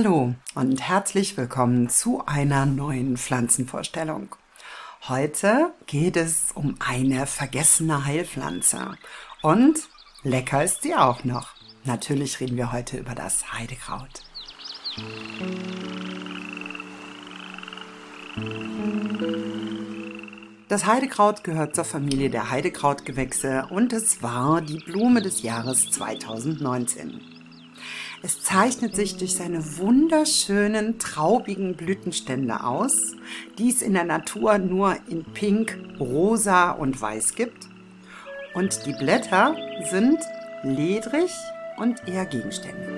Hallo und herzlich willkommen zu einer neuen Pflanzenvorstellung. Heute geht es um eine vergessene Heilpflanze und lecker ist sie auch noch. Natürlich reden wir heute über das Heidekraut. Das Heidekraut gehört zur Familie der Heidekrautgewächse und es war die Blume des Jahres 2019. Es zeichnet sich durch seine wunderschönen, traubigen Blütenstände aus, die es in der Natur nur in Pink, Rosa und Weiß gibt. Und die Blätter sind ledrig und eher gegenständig.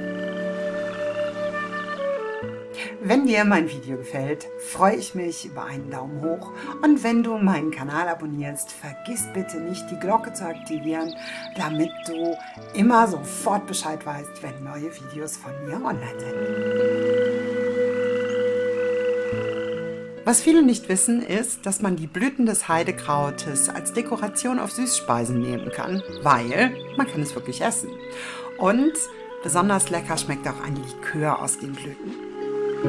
Wenn dir mein Video gefällt, freue ich mich über einen Daumen hoch und wenn du meinen Kanal abonnierst, vergiss bitte nicht die Glocke zu aktivieren, damit du immer sofort Bescheid weißt, wenn neue Videos von mir online sind. Was viele nicht wissen, ist, dass man die Blüten des Heidekrautes als Dekoration auf Süßspeisen nehmen kann, weil man kann es wirklich essen. Und besonders lecker schmeckt auch ein Likör aus den Blüten. Die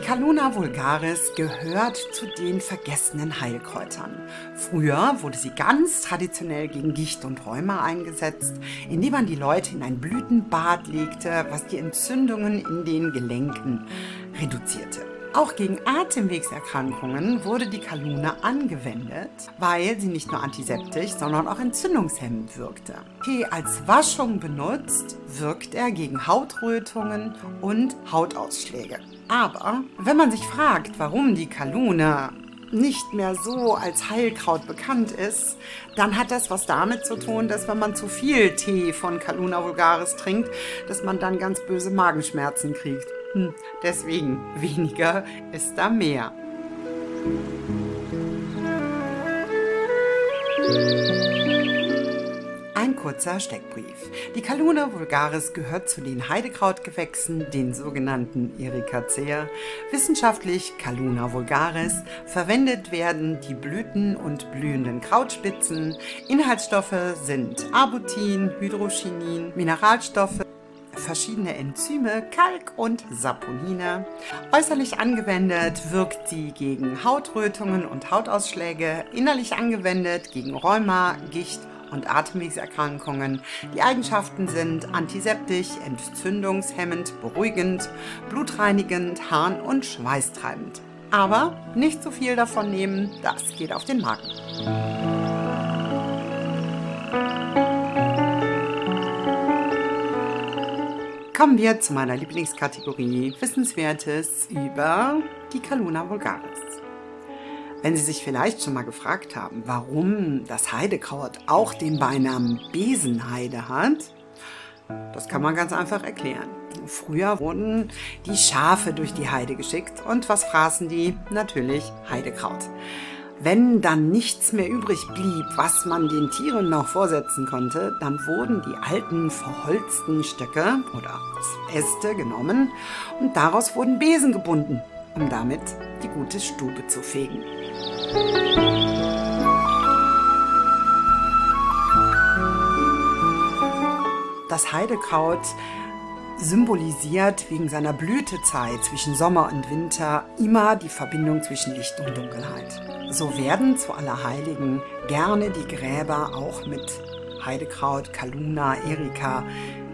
Caluna vulgaris gehört zu den vergessenen Heilkräutern. Früher wurde sie ganz traditionell gegen Gicht und Rheuma eingesetzt, indem man die Leute in ein Blütenbad legte, was die Entzündungen in den Gelenken reduzierte. Auch gegen Atemwegserkrankungen wurde die Kalune angewendet, weil sie nicht nur antiseptisch, sondern auch entzündungshemmend wirkte. Tee als Waschung benutzt, wirkt er gegen Hautrötungen und Hautausschläge. Aber wenn man sich fragt, warum die Kalune nicht mehr so als Heilkraut bekannt ist, dann hat das was damit zu tun, dass wenn man zu viel Tee von Caluna vulgaris trinkt, dass man dann ganz böse Magenschmerzen kriegt. Hm, deswegen weniger ist da mehr. Ein kurzer Steckbrief. Die Caluna vulgaris gehört zu den Heidekrautgewächsen, den sogenannten Ericacea. Wissenschaftlich Caluna vulgaris. Verwendet werden die Blüten und blühenden Krautspitzen. Inhaltsstoffe sind Arbutin, Hydrochinin, Mineralstoffe, verschiedene Enzyme, Kalk und Saponine. Äußerlich angewendet wirkt sie gegen Hautrötungen und Hautausschläge, innerlich angewendet gegen Rheuma, Gicht und Atemwegserkrankungen. Die Eigenschaften sind antiseptisch, entzündungshemmend, beruhigend, blutreinigend, harn- und schweißtreibend. Aber nicht zu viel davon nehmen, das geht auf den Magen. Kommen wir zu meiner Lieblingskategorie Wissenswertes über die Caluna vulgaris. Wenn Sie sich vielleicht schon mal gefragt haben, warum das Heidekraut auch den Beinamen Besenheide hat, das kann man ganz einfach erklären. Früher wurden die Schafe durch die Heide geschickt und was fraßen die? Natürlich Heidekraut. Wenn dann nichts mehr übrig blieb, was man den Tieren noch vorsetzen konnte, dann wurden die alten verholzten Stöcke oder Äste genommen und daraus wurden Besen gebunden, um damit die gute Stube zu fegen. Das Heidekraut symbolisiert wegen seiner Blütezeit zwischen Sommer und Winter immer die Verbindung zwischen Licht und Dunkelheit. So werden zu Allerheiligen gerne die Gräber auch mit Heidekraut, Kaluna, Erika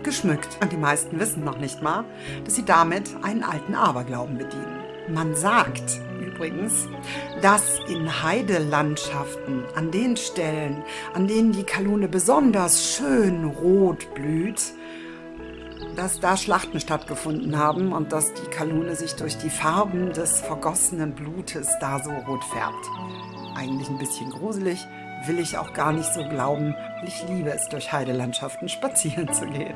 geschmückt. Und die meisten wissen noch nicht mal, dass sie damit einen alten Aberglauben bedienen. Man sagt übrigens, dass in Heidelandschaften, an den Stellen, an denen die Kalune besonders schön rot blüht, dass da Schlachten stattgefunden haben und dass die Kalune sich durch die Farben des vergossenen Blutes da so rot färbt. Eigentlich ein bisschen gruselig, will ich auch gar nicht so glauben. Ich liebe es, durch Heidelandschaften spazieren zu gehen.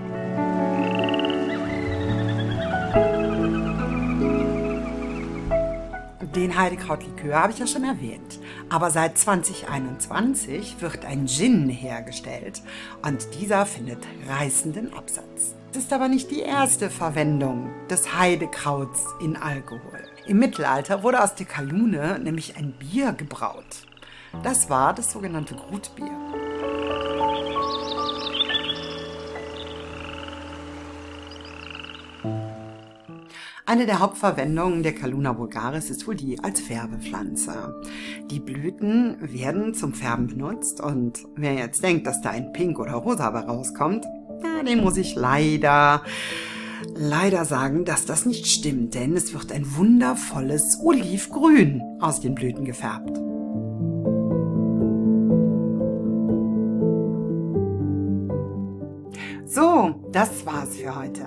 Den Heidekrautlikör habe ich ja schon erwähnt. Aber seit 2021 wird ein Gin hergestellt und dieser findet reißenden Absatz. Es ist aber nicht die erste Verwendung des Heidekrauts in Alkohol. Im Mittelalter wurde aus der Kalune nämlich ein Bier gebraut. Das war das sogenannte Grutbier. Eine der Hauptverwendungen der Kaluna vulgaris ist wohl die als Färbepflanze. Die Blüten werden zum Färben benutzt und wer jetzt denkt, dass da ein Pink oder Rosa rauskommt, ja, den muss ich leider leider sagen, dass das nicht stimmt, denn es wird ein wundervolles Olivgrün aus den Blüten gefärbt. So, das war's für heute.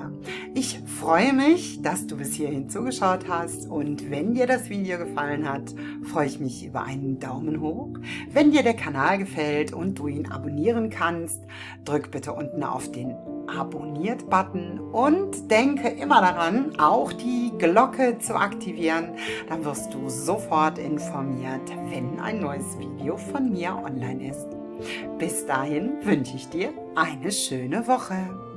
Ich freue mich, dass du bis hierhin zugeschaut hast und wenn dir das Video gefallen hat, freue ich mich über einen Daumen hoch. Wenn dir der Kanal gefällt und du ihn abonnieren kannst, drück bitte unten auf den Abonniert-Button und denke immer daran, auch die Glocke zu aktivieren. Dann wirst du sofort informiert, wenn ein neues Video von mir online ist. Bis dahin wünsche ich dir eine schöne Woche.